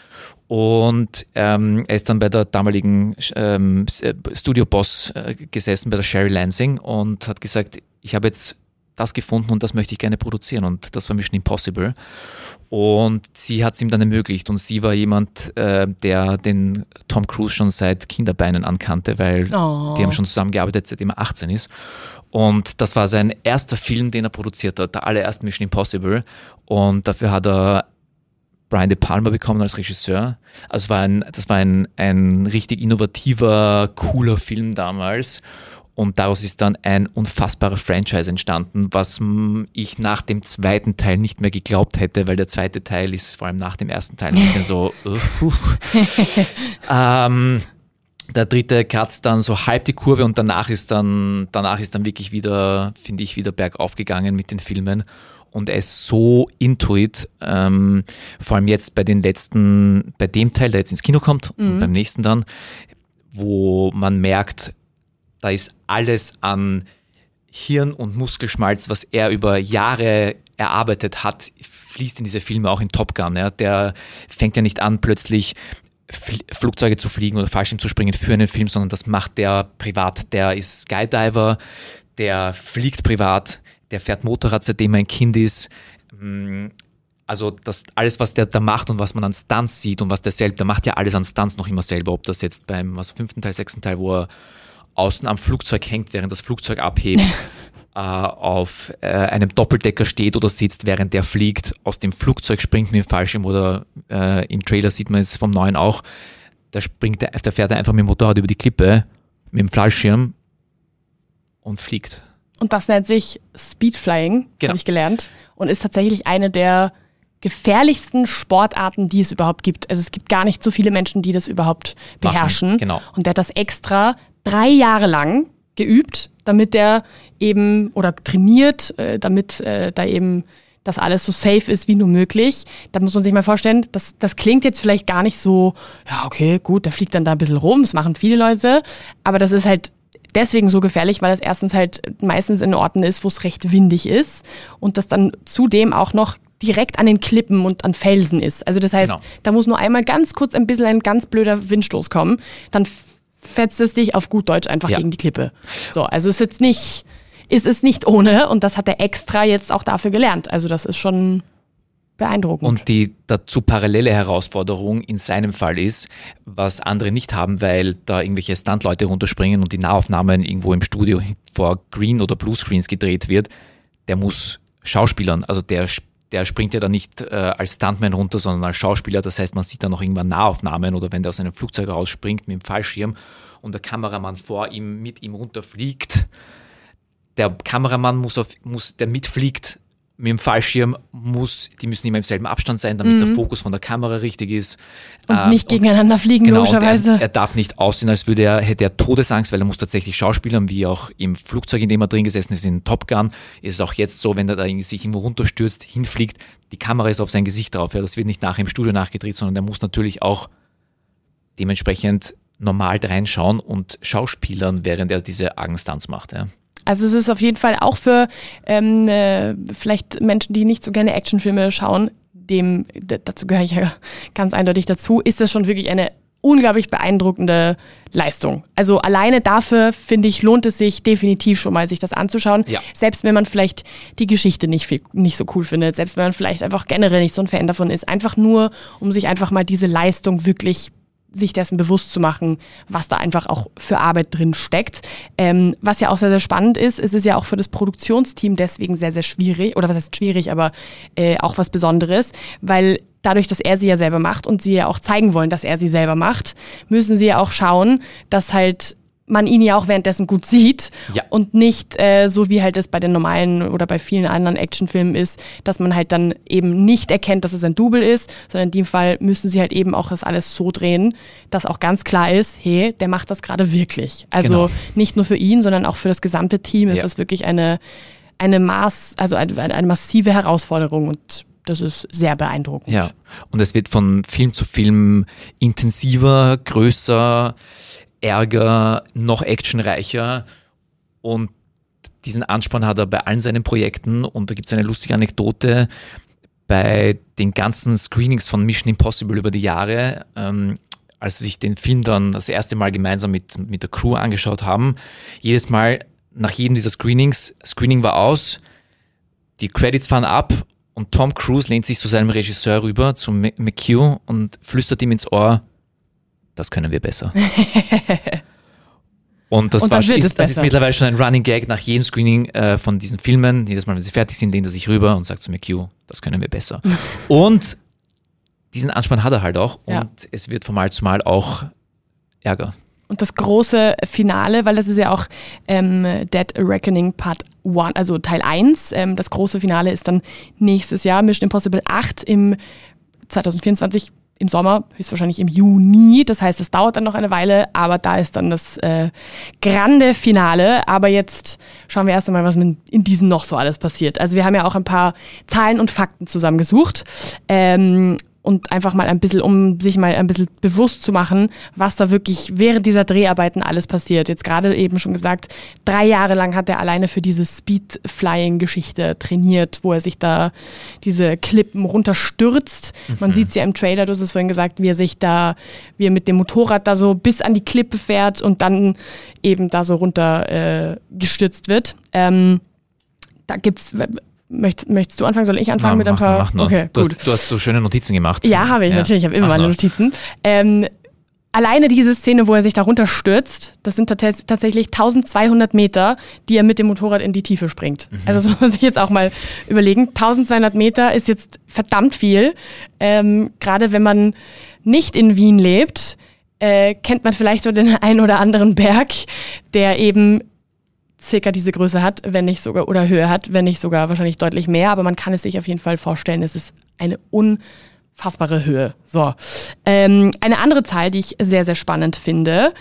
Und ähm, er ist dann bei der damaligen ähm, äh, Studio-Boss äh, gesessen, bei der Sherry Lansing und hat gesagt, ich habe jetzt das gefunden und das möchte ich gerne produzieren und das war Mission Impossible. Und sie hat es ihm dann ermöglicht und sie war jemand, äh, der den Tom Cruise schon seit Kinderbeinen ankannte, weil oh. die haben schon zusammengearbeitet, seitdem er 18 ist. Und das war sein erster Film, den er produziert hat, der allererste Mission Impossible. Und dafür hat er Brian De Palma bekommen als Regisseur. Also war ein, das war ein, ein richtig innovativer, cooler Film damals. Und daraus ist dann ein unfassbarer Franchise entstanden, was ich nach dem zweiten Teil nicht mehr geglaubt hätte, weil der zweite Teil ist vor allem nach dem ersten Teil ein bisschen so. [LAUGHS] Uh, ähm, der dritte kratzt dann so halb die Kurve und danach ist dann, danach ist dann wirklich wieder, finde ich, wieder bergauf gegangen mit den Filmen. Und er ist so intuit, ähm, vor allem jetzt bei den letzten, bei dem Teil, der jetzt ins Kino kommt, mhm. und beim nächsten dann, wo man merkt, da ist alles an Hirn und Muskelschmalz, was er über Jahre erarbeitet hat, fließt in diese Filme auch in Top Gun. Ja. Der fängt ja nicht an, plötzlich Fl Flugzeuge zu fliegen oder Fallschirm zu springen für einen Film, sondern das macht der privat. Der ist Skydiver, der fliegt privat, der fährt Motorrad, seitdem er ein Kind ist. Mm, also das alles, was der da macht und was man an Stunts sieht und was der selbst, der macht ja alles an Stunts noch immer selber, ob das jetzt beim was fünften Teil, sechsten Teil, wo er außen am Flugzeug hängt, während das Flugzeug abhebt, [LAUGHS] äh, auf äh, einem Doppeldecker steht oder sitzt, während der fliegt, aus dem Flugzeug springt mit dem Fallschirm oder äh, im Trailer sieht man es vom neuen auch, da springt der, der fährt er einfach mit dem Motorrad über die Klippe, mit dem Fallschirm und fliegt. Und das nennt sich Speedflying, genau. habe ich gelernt. Und ist tatsächlich eine der gefährlichsten Sportarten, die es überhaupt gibt. Also es gibt gar nicht so viele Menschen, die das überhaupt beherrschen. Machen, genau. Und der hat das extra drei Jahre lang geübt, damit der eben oder trainiert, äh, damit äh, da eben das alles so safe ist wie nur möglich. Da muss man sich mal vorstellen, das, das klingt jetzt vielleicht gar nicht so, ja, okay, gut, der fliegt dann da ein bisschen rum, das machen viele Leute, aber das ist halt deswegen so gefährlich, weil es erstens halt meistens in Orten ist, wo es recht windig ist und das dann zudem auch noch direkt an den Klippen und an Felsen ist. Also das heißt, genau. da muss nur einmal ganz kurz ein bisschen ein ganz blöder Windstoß kommen, dann fetzt es dich auf gut Deutsch einfach ja. gegen die Klippe. So, also ist jetzt nicht, ist es nicht ohne und das hat er extra jetzt auch dafür gelernt. Also das ist schon beeindruckend. Und die dazu parallele Herausforderung in seinem Fall ist, was andere nicht haben, weil da irgendwelche Stuntleute runterspringen und die Nahaufnahmen irgendwo im Studio vor Green oder Blue Screens gedreht wird, der muss Schauspielern, also der der springt ja dann nicht äh, als Stuntman runter, sondern als Schauspieler. Das heißt, man sieht dann noch irgendwann Nahaufnahmen oder wenn der aus einem Flugzeug rausspringt mit dem Fallschirm und der Kameramann vor ihm mit ihm runterfliegt. Der Kameramann muss, auf, muss der mitfliegt, mit dem Fallschirm muss, die müssen immer im selben Abstand sein, damit mhm. der Fokus von der Kamera richtig ist. Und äh, nicht gegeneinander fliegen, genau, logischerweise. Er, er, darf nicht aussehen, als würde er, hätte er Todesangst, weil er muss tatsächlich schauspielern, wie auch im Flugzeug, in dem er drin gesessen ist, in Top Gun. Ist es auch jetzt so, wenn er da sich irgendwo runterstürzt, hinfliegt, die Kamera ist auf sein Gesicht drauf. Ja, das wird nicht nachher im Studio nachgedreht, sondern er muss natürlich auch dementsprechend normal reinschauen und schauspielern, während er diese Argenstunts macht. Ja. Also es ist auf jeden Fall auch für ähm, äh, vielleicht Menschen, die nicht so gerne Actionfilme schauen, dem, dazu gehöre ich ja [LAUGHS] ganz eindeutig dazu, ist das schon wirklich eine unglaublich beeindruckende Leistung. Also alleine dafür, finde ich, lohnt es sich definitiv schon mal, sich das anzuschauen. Ja. Selbst wenn man vielleicht die Geschichte nicht, viel, nicht so cool findet, selbst wenn man vielleicht einfach generell nicht so ein Fan davon ist. Einfach nur, um sich einfach mal diese Leistung wirklich sich dessen bewusst zu machen, was da einfach auch für Arbeit drin steckt. Ähm, was ja auch sehr, sehr spannend ist, ist es ja auch für das Produktionsteam deswegen sehr, sehr schwierig, oder was heißt schwierig, aber äh, auch was Besonderes, weil dadurch, dass er sie ja selber macht und sie ja auch zeigen wollen, dass er sie selber macht, müssen sie ja auch schauen, dass halt man ihn ja auch währenddessen gut sieht ja. und nicht äh, so wie halt es bei den normalen oder bei vielen anderen Actionfilmen ist, dass man halt dann eben nicht erkennt, dass es ein Double ist, sondern in dem Fall müssen sie halt eben auch das alles so drehen, dass auch ganz klar ist, hey, der macht das gerade wirklich. Also genau. nicht nur für ihn, sondern auch für das gesamte Team ist ja. das wirklich eine eine Maß, also eine, eine massive Herausforderung und das ist sehr beeindruckend. Ja, und es wird von Film zu Film intensiver, größer, ärger, noch actionreicher und diesen Ansporn hat er bei allen seinen Projekten und da gibt es eine lustige Anekdote bei den ganzen Screenings von Mission Impossible über die Jahre, ähm, als sie sich den Film dann das erste Mal gemeinsam mit, mit der Crew angeschaut haben. Jedes Mal nach jedem dieser Screenings, Screening war aus, die Credits fahren ab und Tom Cruise lehnt sich zu seinem Regisseur rüber, zu McHugh und flüstert ihm ins Ohr, das können wir besser. [LAUGHS] Und das, und war, ist, das ist mittlerweile schon ein Running Gag nach jedem Screening äh, von diesen Filmen. Jedes Mal, wenn sie fertig sind, lehnt er sich rüber und sagt zu McHugh, das können wir besser. [LAUGHS] und diesen Anspann hat er halt auch und ja. es wird von Mal zu Mal auch Ärger. Und das große Finale, weil das ist ja auch ähm, Dead Reckoning Part 1, also Teil 1. Ähm, das große Finale ist dann nächstes Jahr Mission Impossible 8 im 2024 im Sommer, höchstwahrscheinlich im Juni. Das heißt, es dauert dann noch eine Weile, aber da ist dann das äh, grande Finale. Aber jetzt schauen wir erst einmal, was in diesem noch so alles passiert. Also wir haben ja auch ein paar Zahlen und Fakten zusammengesucht. Ähm, und einfach mal ein bisschen, um sich mal ein bisschen bewusst zu machen, was da wirklich während dieser Dreharbeiten alles passiert. Jetzt gerade eben schon gesagt, drei Jahre lang hat er alleine für diese Speed-Flying-Geschichte trainiert, wo er sich da diese Klippen runterstürzt. Man mhm. sieht es ja im Trailer, du hast es vorhin gesagt, wie er sich da, wie er mit dem Motorrad da so bis an die Klippe fährt und dann eben da so runter äh, gestürzt wird. Ähm, da gibt's Möcht, möchtest du anfangen? Soll ich anfangen Na, mit ein paar? Mach, mach okay, du, gut. Hast, du hast so schöne Notizen gemacht. Ja, habe ich ja. natürlich. Ich habe immer mach meine. Notizen. Ähm, alleine diese Szene, wo er sich darunter stürzt, das sind tatsächlich 1200 Meter, die er mit dem Motorrad in die Tiefe springt. Mhm. Also das [LAUGHS] muss man sich jetzt auch mal überlegen. 1200 Meter ist jetzt verdammt viel. Ähm, Gerade wenn man nicht in Wien lebt, äh, kennt man vielleicht so den [LAUGHS] einen oder anderen Berg, der eben circa diese Größe hat, wenn nicht sogar, oder Höhe hat, wenn nicht sogar wahrscheinlich deutlich mehr, aber man kann es sich auf jeden Fall vorstellen, es ist eine unfassbare Höhe. So. Ähm, eine andere Zahl, die ich sehr, sehr spannend finde,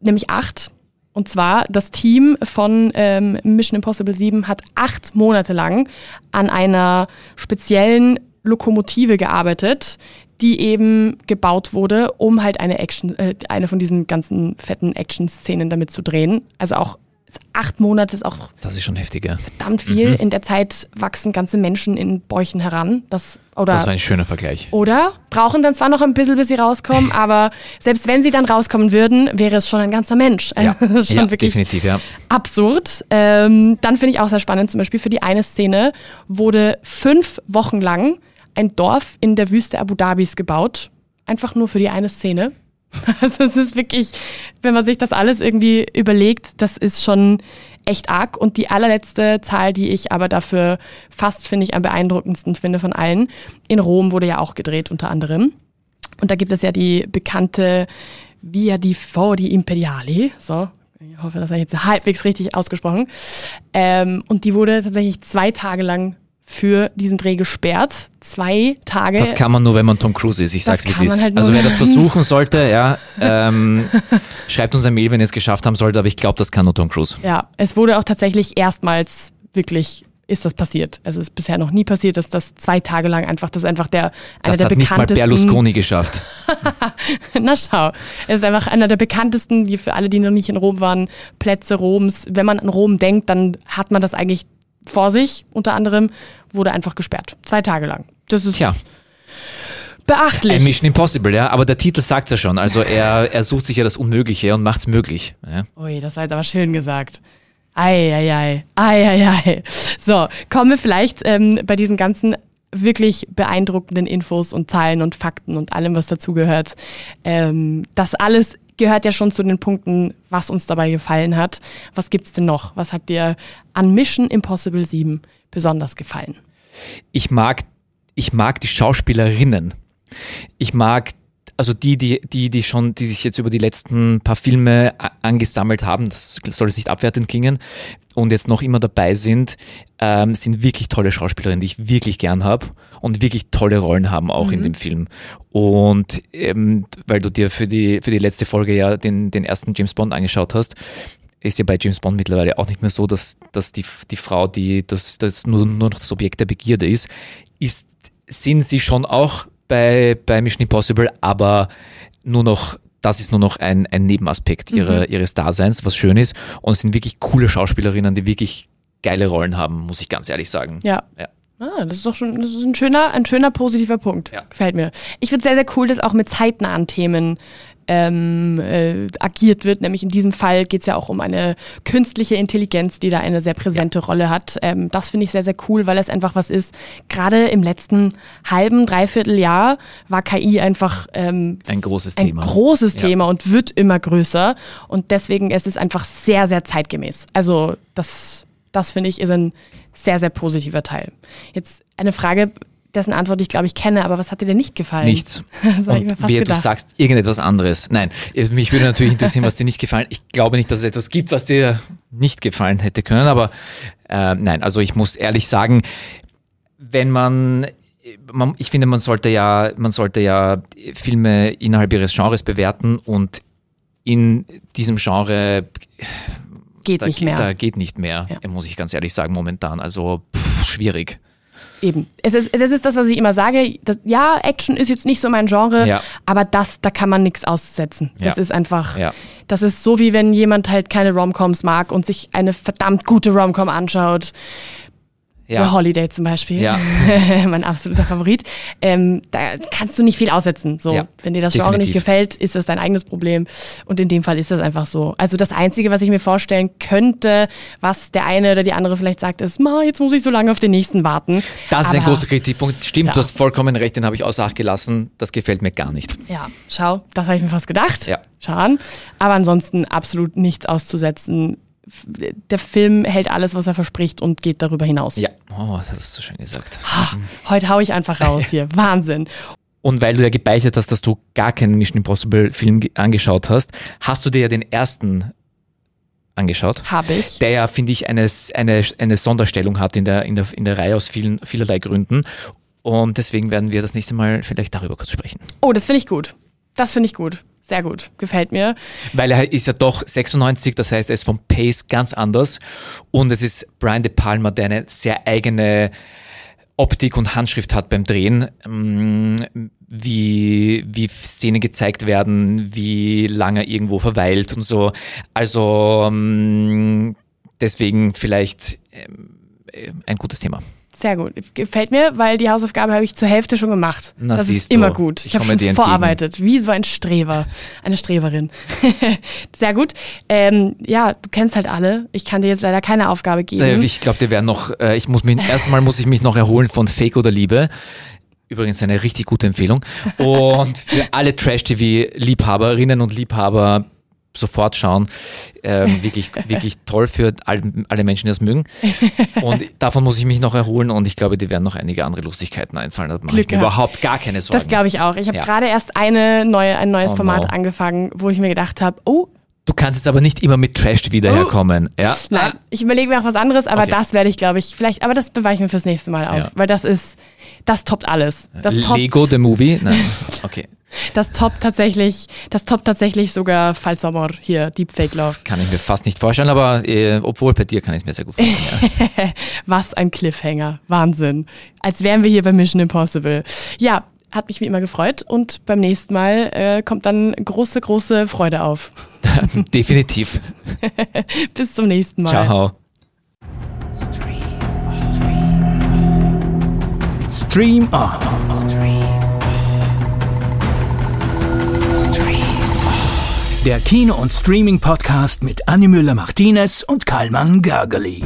nämlich acht. Und zwar, das Team von ähm, Mission Impossible 7 hat acht Monate lang an einer speziellen Lokomotive gearbeitet, die eben gebaut wurde, um halt eine Action, äh, eine von diesen ganzen fetten Action-Szenen damit zu drehen. Also auch acht Monate ist auch. Das ist schon heftig, ja. Verdammt viel. Mhm. In der Zeit wachsen ganze Menschen in Bäuchen heran. Das, oder, das war ein schöner Vergleich. Oder? Brauchen dann zwar noch ein bisschen, bis sie rauskommen, [LAUGHS] aber selbst wenn sie dann rauskommen würden, wäre es schon ein ganzer Mensch. Ja, [LAUGHS] das ist schon ja, wirklich definitiv, ja. absurd. Ähm, dann finde ich auch sehr spannend, zum Beispiel für die eine Szene wurde fünf Wochen lang ein Dorf in der Wüste Abu Dhabis gebaut. Einfach nur für die eine Szene. [LAUGHS] Also es ist wirklich, wenn man sich das alles irgendwie überlegt, das ist schon echt arg. Und die allerletzte Zahl, die ich aber dafür fast, finde ich, am beeindruckendsten finde von allen, in Rom wurde ja auch gedreht unter anderem. Und da gibt es ja die bekannte Via di Fori Imperiali, so, ich hoffe, das habe ich jetzt halbwegs richtig ausgesprochen. Ähm, und die wurde tatsächlich zwei Tage lang für diesen Dreh gesperrt. Zwei Tage. Das kann man nur, wenn man Tom Cruise ist. Ich sag's, wie es ist. Halt also wer das [LAUGHS] versuchen sollte, ja, ähm, [LAUGHS] schreibt uns ein Mail, wenn ihr es geschafft haben solltet, aber ich glaube, das kann nur Tom Cruise. Ja, es wurde auch tatsächlich erstmals wirklich ist das passiert. Also es ist bisher noch nie passiert, dass das zwei Tage lang einfach, das ist einfach der, einer das der hat nicht mal. Berlusconi [LAUGHS] geschafft. Na schau, es ist einfach einer der bekanntesten, die für alle, die noch nicht in Rom waren, Plätze Roms. Wenn man an Rom denkt, dann hat man das eigentlich vor sich, unter anderem, wurde einfach gesperrt. Zwei Tage lang. Das ist Tja, beachtlich. ein Mission Impossible, ja, aber der Titel sagt's ja schon. Also er, er sucht sich ja das Unmögliche und macht's möglich. Ja. Ui, das war jetzt aber schön gesagt. Eieiei, eieiei. So, kommen wir vielleicht ähm, bei diesen ganzen wirklich beeindruckenden Infos und Zahlen und Fakten und allem, was dazugehört. Ähm, das alles gehört ja schon zu den Punkten, was uns dabei gefallen hat. Was gibt's denn noch? Was hat dir an Mission Impossible 7 besonders gefallen? ich mag, ich mag die Schauspielerinnen. Ich mag also die, die, die, die schon, die sich jetzt über die letzten paar Filme angesammelt haben, das soll jetzt nicht abwertend klingen, und jetzt noch immer dabei sind, ähm, sind wirklich tolle Schauspielerinnen, die ich wirklich gern habe und wirklich tolle Rollen haben auch in dem Film. Und ähm, weil du dir für die, für die letzte Folge ja den, den ersten James Bond angeschaut hast, ist ja bei James Bond mittlerweile auch nicht mehr so, dass, dass die, die Frau, die das, das nur, nur noch das Objekt der Begierde ist, ist, sind sie schon auch bei, bei Mission Impossible, aber nur noch, das ist nur noch ein, ein Nebenaspekt ihrer, ihres Daseins, was schön ist. Und es sind wirklich coole Schauspielerinnen, die wirklich geile Rollen haben, muss ich ganz ehrlich sagen. Ja. Ja. Ah, das ist doch schon das ist ein schöner, ein schöner positiver Punkt. Ja. Gefällt mir. Ich finde es sehr, sehr cool, dass auch mit zeitnahen Themen ähm, äh, agiert wird. Nämlich in diesem Fall geht es ja auch um eine künstliche Intelligenz, die da eine sehr präsente Rolle hat. Ähm, das finde ich sehr, sehr cool, weil es einfach was ist. Gerade im letzten halben, dreiviertel Jahr war KI einfach ähm, Ein großes ein Thema. großes Ja. Thema und wird immer größer. Und deswegen ist es einfach sehr, sehr zeitgemäß. Also das, das finde ich ist ein sehr, sehr positiver Teil. Jetzt eine Frage, dessen Antwort ich glaube ich kenne, aber was hat dir denn nicht gefallen? Nichts. [LAUGHS] Und fast wer du sagst irgendetwas anderes. Nein, mich würde natürlich interessieren, was dir nicht gefallen. Ich glaube nicht, dass es etwas gibt, was dir nicht gefallen hätte können, aber äh, nein, also ich muss ehrlich sagen, wenn man, man, ich finde, man sollte ja, man sollte ja Filme innerhalb ihres Genres bewerten und in diesem Genre Geht da, nicht geht- mehr. da geht nicht mehr, Ja. muss ich ganz ehrlich sagen, momentan. Also pff, schwierig. Eben. Es ist, das ist das, was ich immer sage. Das, ja, Action ist jetzt nicht so mein Genre, Ja. aber das, da kann man nichts aussetzen. Das Ja. ist einfach, Ja. das ist so wie wenn jemand halt keine Romcoms mag und sich eine verdammt gute Romcom anschaut. Ja. The Holiday zum Beispiel, Ja. [LAUGHS] mein absoluter Favorit. Ähm, da kannst du nicht viel aussetzen. So, Ja, wenn dir das Genre nicht gefällt, ist das dein eigenes Problem. Und in dem Fall ist das einfach so. Also das Einzige, was ich mir vorstellen könnte, was der eine oder die andere vielleicht sagt, ist, Ma, jetzt muss ich so lange auf den nächsten warten. Das ist ein Aber- großer Kritikpunkt. Stimmt, Ja. du hast vollkommen recht, den habe ich außer Acht gelassen. Das gefällt mir gar nicht. Ja, schau, das habe ich mir fast gedacht. Ja. Schau an. Aber ansonsten absolut nichts auszusetzen. Der Film hält alles, was er verspricht und geht darüber hinaus. Ja, oh, das hast du schön gesagt. Ha, Heute hau ich einfach raus hier. [LAUGHS] Wahnsinn. Und weil du ja gebeichtet hast, dass du gar keinen Mission Impossible Film ge- angeschaut hast, hast du dir ja den ersten angeschaut, Habe ich. der ja, finde ich, eine, eine, eine Sonderstellung hat in der, in, der, in der Reihe aus vielen, vielerlei Gründen. Und deswegen werden wir das nächste Mal vielleicht darüber kurz sprechen. Oh, das finde ich gut. Das finde ich gut. Sehr gut. Gefällt mir. Weil er ist ja doch 96, das heißt, er ist vom Pace ganz anders. Und es ist Brian De Palma, der eine sehr eigene Optik und Handschrift hat beim Drehen, ähm, wie, wie Szenen gezeigt werden, wie lange er irgendwo verweilt und so. Also ähm, deswegen vielleicht ähm, äh, ein gutes Thema. Sehr gut. Gefällt mir, weil die Hausaufgabe habe ich zur Hälfte schon gemacht. Na, das siehst ist immer du. gut. Ich Ich habe schon dir vorarbeitet, wie so ein Streber, eine Streberin. [LAUGHS] Sehr gut. Ähm, ja, du kennst halt alle. Ich kann dir jetzt leider keine Aufgabe geben. Äh, Ich glaube, der wäre noch, äh, ich muss mich, erstmal muss ich mich noch erholen von Fake oder Liebe. Übrigens eine richtig gute Empfehlung. Und für alle Trash-TV-Liebhaberinnen und Liebhaber, sofort schauen. Ähm, wirklich, [LAUGHS] wirklich toll für all, alle Menschen, die das mögen. Und davon muss ich mich noch erholen und ich glaube, die werden noch einige andere Lustigkeiten einfallen. Da mache ich mir überhaupt gar keine Sorgen. Das glaube ich auch. Ich habe ja. gerade erst eine neue, ein neues oh, Format no. angefangen, wo ich mir gedacht habe, oh, Du kannst jetzt aber nicht immer mit Trash wiederherkommen. Oh. Ja? Nein, ich überlege mir auch was anderes, aber okay. das werde ich, glaube ich, vielleicht, aber das beweiche ich mir fürs nächste Mal auf, ja. weil das ist, das toppt alles. Das Lego toppt, the Movie? Nein. [LAUGHS] Okay. Das toppt tatsächlich, das toppt tatsächlich sogar Falsommer hier, Deepfake Love. Kann ich mir fast nicht vorstellen, aber äh, obwohl bei dir kann ich es mir sehr gut vorstellen. Ja. [LAUGHS] Was ein Cliffhanger. Wahnsinn. Als wären wir hier bei Mission Impossible. Ja, hat mich wie immer gefreut und beim nächsten Mal äh, kommt dann große, große Freude auf. [LAUGHS] Definitiv. Bis zum nächsten Mal. Ciao. Stream On. Der Kino- und Streaming-Podcast mit Annie Müller-Martinez und Karlmann Gergely.